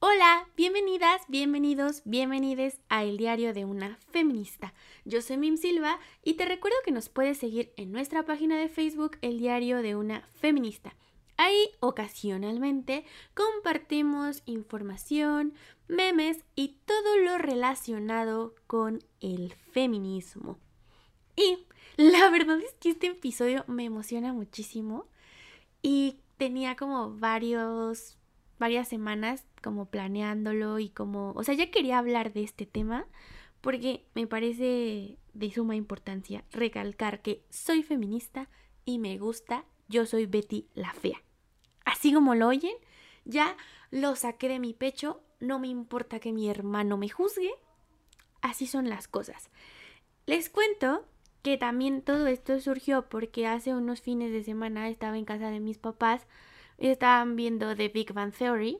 Hola, bienvenidas, bienvenidos, bienvenides a El Diario de una Feminista. Yo soy Mim Silva y te recuerdo que nos puedes seguir en nuestra página de Facebook El Diario de una Feminista. Ahí ocasionalmente compartimos información, memes y todo lo relacionado con el feminismo. Y la verdad es que este episodio me emociona muchísimo y tenía como varios varias semanas como planeándolo y como, o sea, ya quería hablar de este tema porque me parece de suma importancia recalcar que soy feminista y me gusta, yo soy Betty la fea. Así como lo oyen, ya lo saqué de mi pecho, no me importa que mi hermano me juzgue, así son las cosas. Les cuento que también todo esto surgió porque hace unos fines de semana estaba en casa de mis papás estaban viendo The Big Bang Theory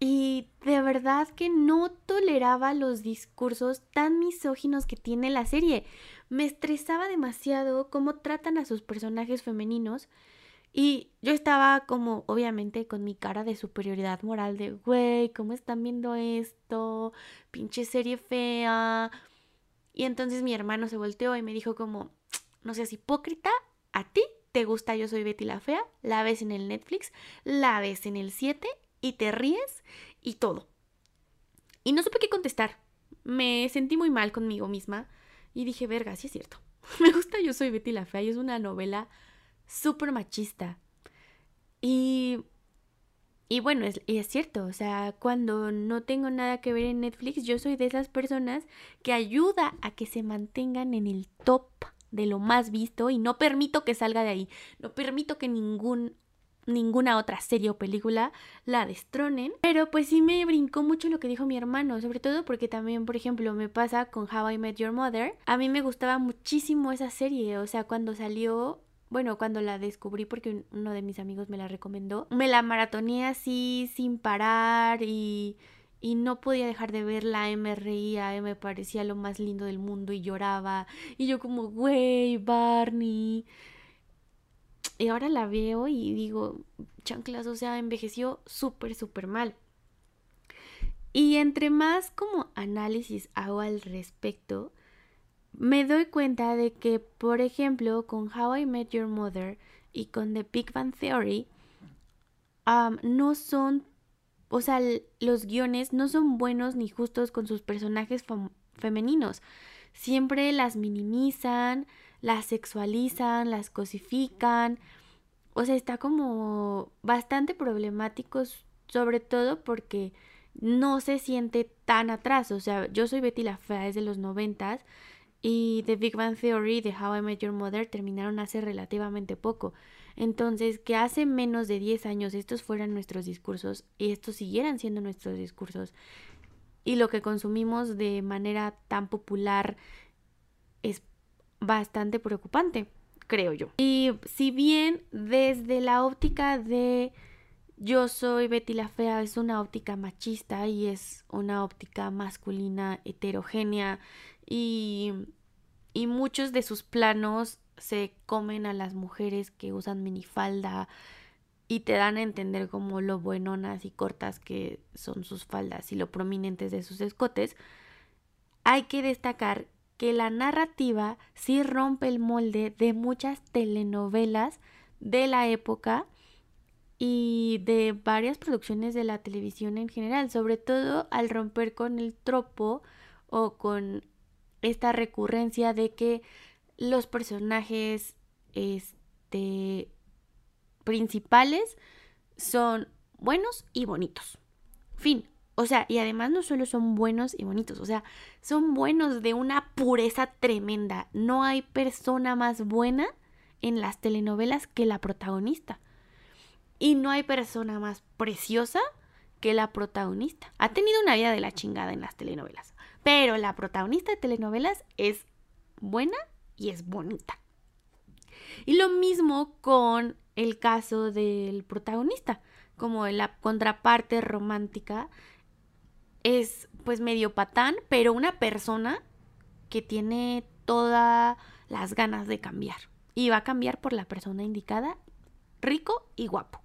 y de verdad que no toleraba los discursos tan misóginos que tiene la serie. Me estresaba demasiado cómo tratan a sus personajes femeninos y yo estaba como obviamente con mi cara de superioridad moral de, güey, ¿cómo están viendo esto? Pinche serie fea. Y entonces mi hermano se volteó y me dijo como, no seas hipócrita, a ti te gusta Yo Soy Betty la Fea, la ves en el Netflix, la ves en el 7 y te ríes y todo. Y no supe qué contestar. Me sentí muy mal conmigo misma y dije, verga, sí es cierto. Me gusta Yo Soy Betty la Fea y es una novela súper machista. Y, y bueno, es, es cierto, o sea, cuando no tengo nada que ver en Netflix, yo soy de esas personas que ayuda a que se mantengan en el top de lo más visto y no permito que salga de ahí. No permito que ningún ninguna otra serie o película la destronen. Pero pues sí me brincó mucho lo que dijo mi hermano, sobre todo porque también, por ejemplo, me pasa con How I Met Your Mother. A mí me gustaba muchísimo esa serie, o sea, cuando salió... Bueno, cuando la descubrí porque uno de mis amigos me la recomendó, me la maratoneé así sin parar y y no podía dejar de verla, me reía, me parecía lo más lindo del mundo y lloraba. Y yo como, güey, Barney. Y ahora la veo y digo, chanclas, o sea, envejeció súper, súper mal. Y entre más como análisis hago al respecto, me doy cuenta de que, por ejemplo, con How I Met Your Mother y con The Big Bang Theory, no son o sea, los guiones no son buenos ni justos con sus personajes femeninos. Siempre las minimizan, las sexualizan, las cosifican. O sea, está como bastante problemático, sobre todo porque no se siente tan atrás. O sea, yo soy Betty la Fea, es de los noventas. Y The Big Bang Theory de How I Met Your Mother terminaron hace relativamente poco. Entonces, que hace menos de 10 años estos fueran nuestros discursos y estos siguieran siendo nuestros discursos y lo que consumimos de manera tan popular es bastante preocupante, creo yo. Y si bien desde la óptica de yo soy Betty la Fea es una óptica machista y es una óptica masculina heterogénea y, y muchos de sus planos se comen a las mujeres que usan minifalda y te dan a entender como lo buenonas y cortas que son sus faldas y lo prominentes de sus escotes, hay que destacar que la narrativa sí rompe el molde de muchas telenovelas de la época y de varias producciones de la televisión en general, sobre todo al romper con el tropo o con esta recurrencia de que los personajes este, principales son buenos y bonitos. Fin. O sea, y además no solo son buenos y bonitos, o sea, son buenos de una pureza tremenda. No hay persona más buena en las telenovelas que la protagonista. Y no hay persona más preciosa que la protagonista. Ha tenido una vida de la chingada en las telenovelas, pero la protagonista de telenovelas es buena y es bonita. Y lo mismo con el caso del protagonista, como la contraparte romántica es pues medio patán, pero una persona que tiene todas las ganas de cambiar. Y va a cambiar por la persona indicada, rico y guapo.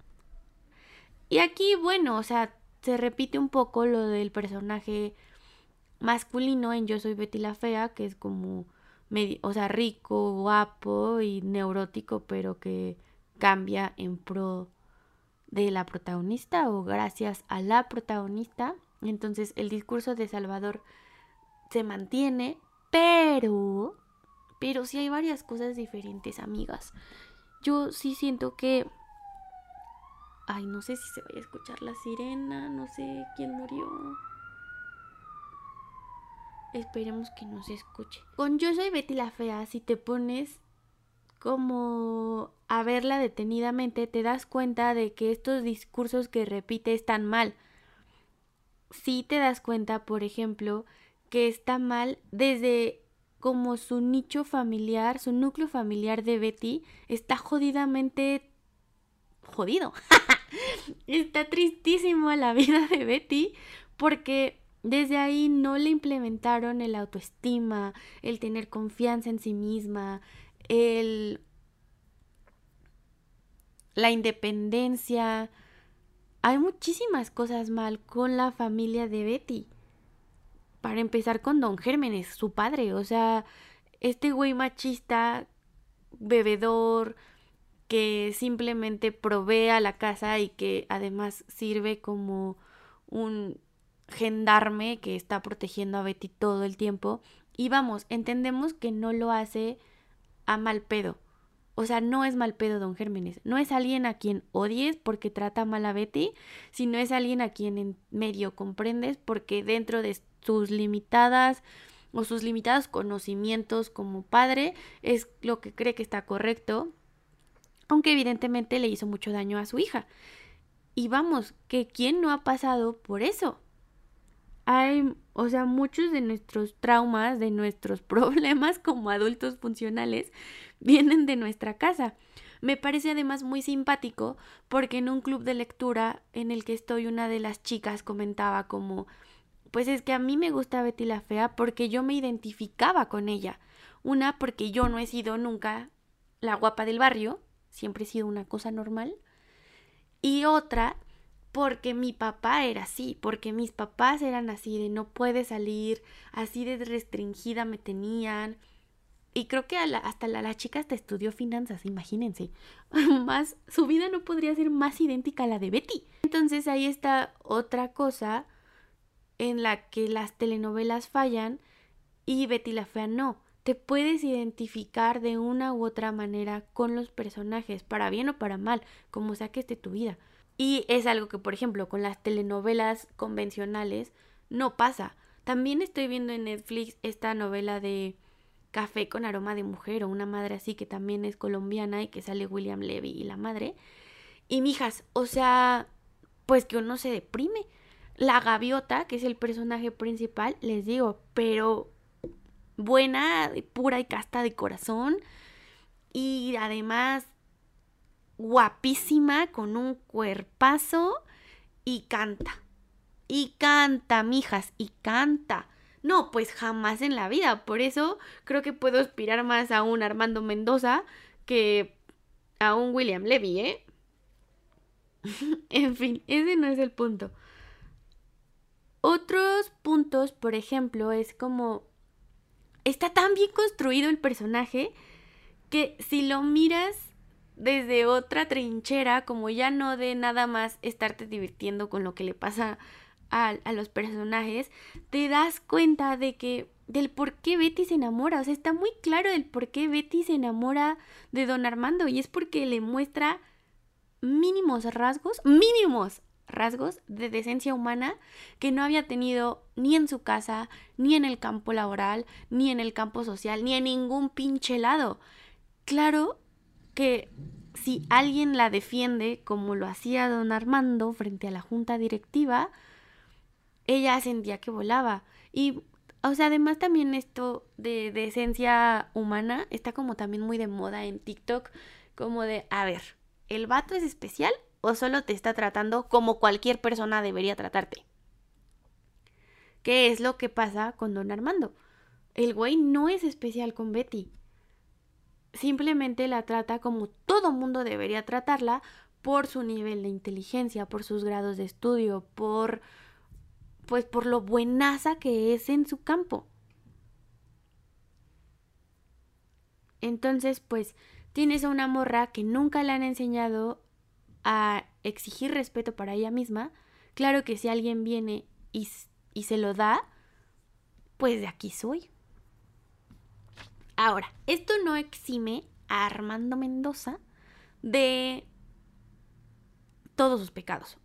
Y aquí, bueno, o sea, se repite un poco lo del personaje masculino en Yo soy Betty la Fea, que es como o sea, rico, guapo y neurótico, pero que cambia en pro de la protagonista o gracias a la protagonista. Entonces el discurso de Salvador se mantiene, pero, pero sí hay varias cosas diferentes, amigas. Yo sí siento que... Ay, no sé si se vaya a escuchar la sirena, no sé quién murió. Esperemos que no se escuche. Con Yo soy Betty la Fea, si te pones como a verla detenidamente, te das cuenta de que estos discursos que repite están mal. Si te das cuenta, por ejemplo, que está mal desde como su nicho familiar, su núcleo familiar de Betty está jodidamente jodido. está tristísimo la vida de Betty porque desde ahí no le implementaron el autoestima, el tener confianza en sí misma, el la independencia. Hay muchísimas cosas mal con la familia de Betty. Para empezar con Don Gérmenes, su padre, o sea, este güey machista, bebedor, que simplemente provee a la casa y que además sirve como un gendarme que está protegiendo a Betty todo el tiempo. Y vamos, entendemos que no lo hace a mal pedo. O sea, no es mal pedo don Gérmenes. No es alguien a quien odies porque trata mal a Betty, sino es alguien a quien en medio comprendes porque dentro de sus limitadas o sus limitados conocimientos como padre es lo que cree que está correcto, aunque evidentemente le hizo mucho daño a su hija. Y vamos, que quién no ha pasado por eso hay, o sea, muchos de nuestros traumas, de nuestros problemas como adultos funcionales, vienen de nuestra casa. Me parece además muy simpático porque en un club de lectura en el que estoy una de las chicas comentaba como, pues es que a mí me gusta Betty la Fea porque yo me identificaba con ella. Una porque yo no he sido nunca la guapa del barrio, siempre he sido una cosa normal. Y otra porque mi papá era así, porque mis papás eran así, de no puede salir, así de restringida me tenían. Y creo que hasta la, la, chica hasta estudió finanzas, imagínense. más, su vida no podría ser más idéntica a la de Betty. Entonces ahí está otra cosa en la que las telenovelas fallan y Betty la Fea no. Te puedes identificar de una u otra manera con los personajes, para bien o para mal, como sea que esté tu vida. Y es algo que, por ejemplo, con las telenovelas convencionales no pasa. También estoy viendo en Netflix esta novela de Café con aroma de mujer o una madre así que también es colombiana y que sale William Levy y la madre. Y mijas, o sea, pues que uno se deprime. La gaviota, que es el personaje principal, les digo, pero buena, pura y casta de corazón. Y además guapísima, con un cuerpazo y canta. Y canta, mijas, y canta. No, pues jamás en la vida. Por eso creo que puedo aspirar más a un Armando Mendoza que a un William Levy, ¿eh? en fin, ese no es el punto. Otros puntos, por ejemplo, es como... Está tan bien construido el personaje que si lo miras desde otra trinchera, como ya no de nada más estarte divirtiendo con lo que le pasa a, a, los personajes, te das cuenta de que del por qué Betty se enamora, o sea, está muy claro del por qué Betty se enamora de don Armando y es porque le muestra mínimos rasgos, mínimos rasgos de decencia humana que no había tenido ni en su casa, ni en el campo laboral, ni en el campo social, ni en ningún pinche lado. Claro que si alguien la defiende como lo hacía don Armando frente a la junta directiva, ella sentía que volaba. Y, o sea, además también esto de, de esencia humana está como también muy de moda en TikTok, como de, a ver, ¿el vato es especial o solo te está tratando como cualquier persona debería tratarte? ¿Qué es lo que pasa con don Armando? El güey no es especial con Betty. Simplemente la trata como todo mundo debería tratarla por su nivel de inteligencia, por sus grados de estudio, por pues por lo buenaza que es en su campo. Entonces, pues tienes a una morra que nunca le han enseñado a exigir respeto para ella misma. Claro que si alguien viene y, y se lo da, pues de aquí soy. Ahora, esto no exime a Armando Mendoza de todos sus pecados.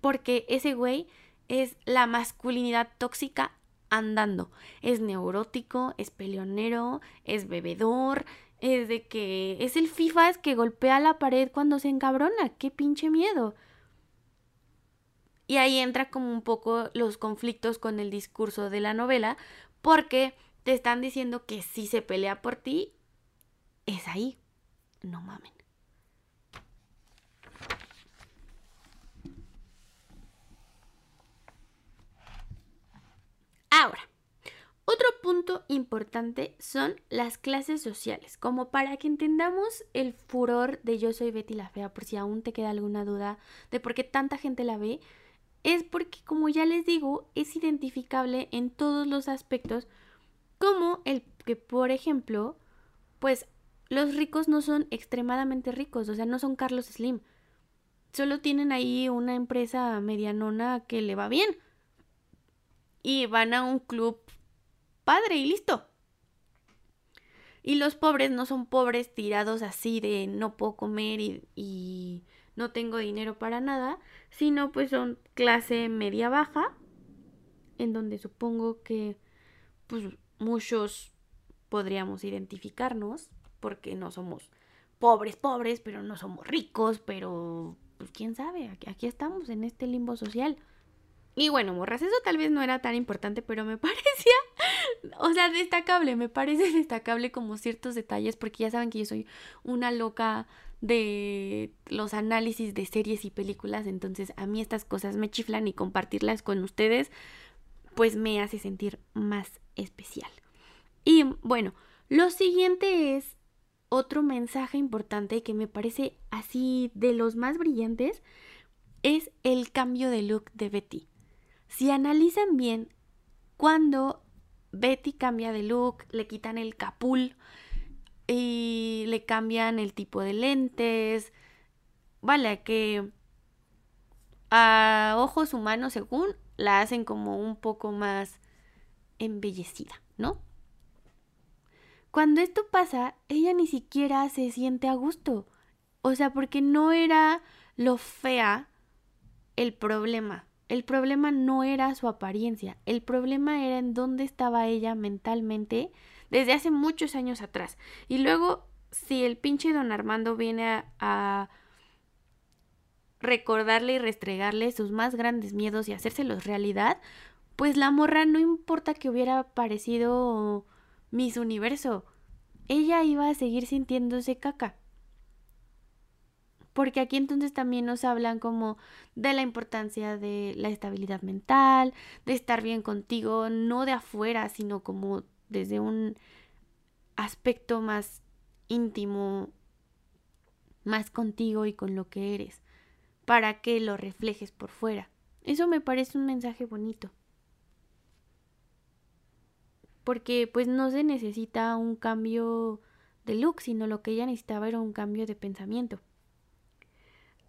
Porque ese güey es la masculinidad tóxica andando. Es neurótico, es peleonero, es bebedor, es de que es el FIFAs que golpea la pared cuando se encabrona. ¡Qué pinche miedo! Y ahí entra como un poco los conflictos con el discurso de la novela, porque te están diciendo que si se pelea por ti, es ahí. No mamen. Ahora, otro punto importante son las clases sociales, como para que entendamos el furor de Yo soy Betty la Fea, por si aún te queda alguna duda de por qué tanta gente la ve, es porque, como ya les digo, es identificable en todos los aspectos como el que, por ejemplo, pues los ricos no son extremadamente ricos, o sea, no son Carlos Slim. Solo tienen ahí una empresa medianona que le va bien. Y van a un club padre y listo. Y los pobres no son pobres tirados así de no puedo comer y, y no tengo dinero para nada, sino pues son clase media baja, en donde supongo que pues muchos podríamos identificarnos porque no somos pobres, pobres, pero no somos ricos, pero pues quién sabe, aquí, estamos en este limbo social. Y bueno, morras, eso tal vez no era tan importante, pero me parecía, o sea, destacable, me parece destacable como ciertos detalles, porque ya saben que yo soy una loca de los análisis de series y películas, entonces a mí estas cosas me chiflan y compartirlas con ustedes, pues me hace sentir más especial. Y bueno, lo siguiente es otro mensaje importante que me parece así de los más brillantes, es el cambio de look de Betty. Si analizan bien, cuando Betty cambia de look, le quitan el capul y le cambian el tipo de lentes, vale, que a ojos humanos según la hacen como un poco más embellecida, ¿no? Cuando esto pasa, ella ni siquiera se siente a gusto. O sea, porque no era lo fea el problema. El problema no era su apariencia. El problema era en dónde estaba ella mentalmente desde hace muchos años atrás. Y luego, si el pinche don Armando viene a, a recordarle y restregarle sus más grandes miedos y hacérselos realidad, pues la morra no importa que hubiera parecido Miss Universo, ella iba a seguir sintiéndose caca. Porque aquí entonces también nos hablan como de la importancia de la estabilidad mental, de estar bien contigo, no de afuera, sino como desde un aspecto más íntimo, más contigo y con lo que eres para que lo reflejes por fuera. Eso me parece un mensaje bonito. Porque pues no se necesita un cambio de look, sino lo que ella necesitaba era un cambio de pensamiento.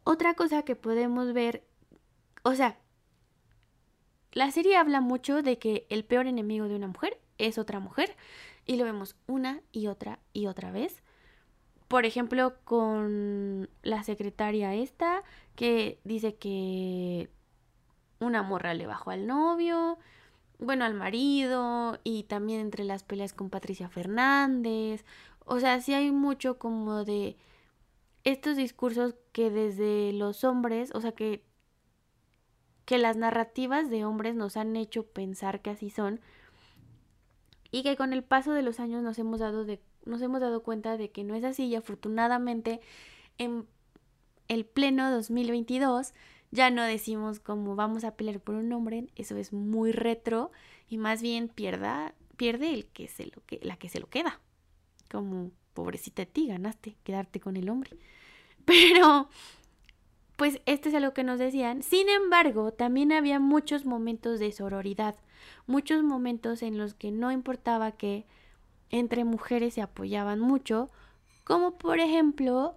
Otra cosa que podemos ver, o sea, la serie habla mucho de que el peor enemigo de una mujer es otra mujer y lo vemos una y otra y otra vez por ejemplo, con la secretaria esta, que dice que una morra le bajó al novio, bueno, al marido, y también entre las peleas con Patricia Fernández. O sea, sí hay mucho como de estos discursos que desde los hombres, o sea, que, que las narrativas de hombres nos han hecho pensar que así son y que con el paso de los años nos hemos dado, de, nos hemos dado cuenta de que no es así y afortunadamente en el pleno 2022 ya no decimos como vamos a pelear por un hombre, eso es muy retro y más bien pierda, pierde el que se lo que, la que se lo queda. Como pobrecita de ti, ganaste quedarte con el hombre. Pero pues esto es algo que nos decían. Sin embargo, también había muchos momentos de sororidad, muchos momentos en los que no importaba que entre mujeres se apoyaban mucho, como por ejemplo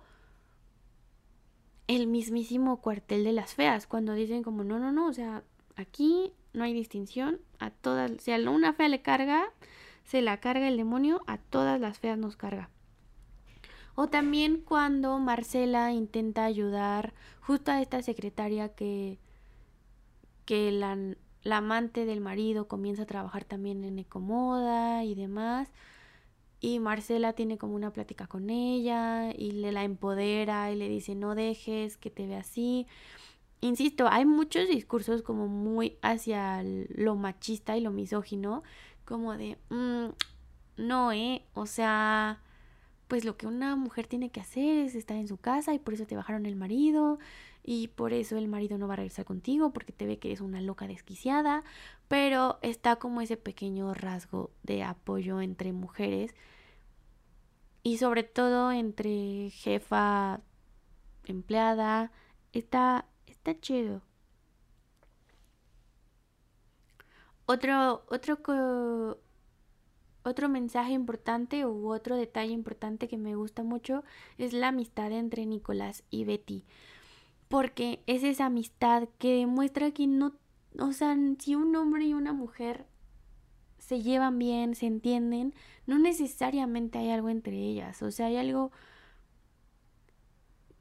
el mismísimo cuartel de las feas, cuando dicen como no, no, no, o sea, aquí no hay distinción, a todas, si a una fea le carga, se la carga el demonio, a todas las feas nos carga. O también cuando Marcela intenta ayudar justo a esta secretaria que, que la, la amante del marido comienza a trabajar también en Ecomoda y demás y Marcela tiene como una plática con ella y le la empodera y le dice no dejes que te vea así. Insisto, hay muchos discursos como muy hacia lo machista y lo misógino, como de, mm, no, eh, o sea, pues lo que una mujer tiene que hacer es estar en su casa y por eso te bajaron el marido y por eso el marido no va a regresar contigo porque te ve que eres una loca desquiciada, pero está como ese pequeño rasgo de apoyo entre mujeres y sobre todo entre jefa empleada está está chido. Otro otro otro mensaje importante u otro detalle importante que me gusta mucho es la amistad entre Nicolás y Betty porque es esa amistad que demuestra que no, o sea, si un hombre y una mujer se llevan bien, se entienden, no necesariamente hay algo entre ellas, o sea, hay algo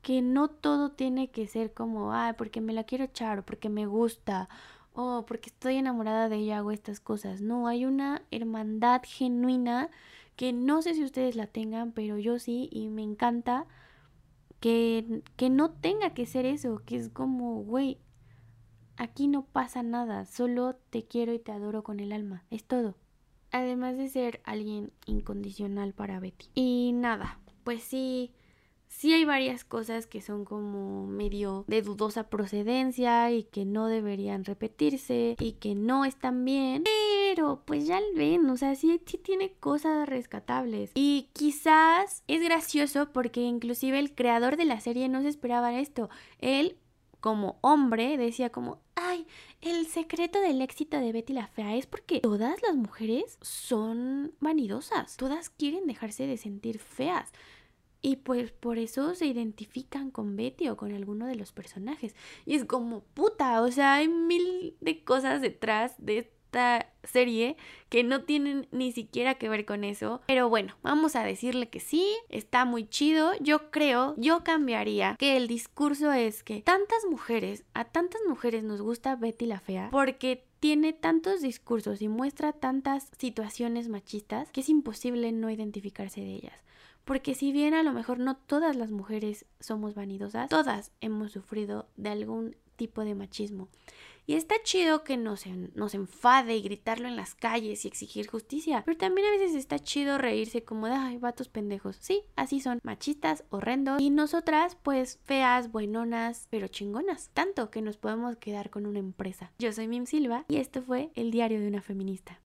que no todo tiene que ser como, ah, porque me la quiero echar, o porque me gusta, o porque estoy enamorada de ella, hago estas cosas. No, hay una hermandad genuina que no sé si ustedes la tengan, pero yo sí, y me encanta que, que no tenga que ser eso, que es como, güey, aquí no pasa nada, solo te quiero y te adoro con el alma, es todo. Además de ser alguien incondicional para Betty. Y nada, pues sí, sí hay varias cosas que son como medio de dudosa procedencia y que no deberían repetirse y que no están bien. Pero pues ya lo ven, o sea, sí, sí tiene cosas rescatables. Y quizás es gracioso porque inclusive el creador de la serie no se esperaba esto. Él como hombre decía como, ay, el secreto del éxito de Betty la Fea es porque todas las mujeres son vanidosas, todas quieren dejarse de sentir feas. Y pues por eso se identifican con Betty o con alguno de los personajes. Y es como puta, o sea, hay mil de cosas detrás de serie que no tienen ni siquiera que ver con eso. Pero bueno, vamos a decirle que sí, está muy chido. Yo creo, yo cambiaría que el discurso es que tantas mujeres, a tantas mujeres nos gusta Betty la Fea porque tiene tantos discursos y muestra tantas situaciones machistas que es imposible no identificarse de ellas. Porque si bien a lo mejor no todas las mujeres somos vanidosas, todas hemos sufrido de algún tipo de machismo. Y está chido que nos, nos enfade y gritarlo en las calles y exigir justicia. Pero también a veces está chido reírse como de, ay, vatos pendejos. Sí, así son, machistas, horrendos. Y nosotras, pues, feas, buenonas, pero chingonas. Tanto que nos podemos quedar con una empresa. Yo soy Mim Silva y esto fue El Diario de una Feminista.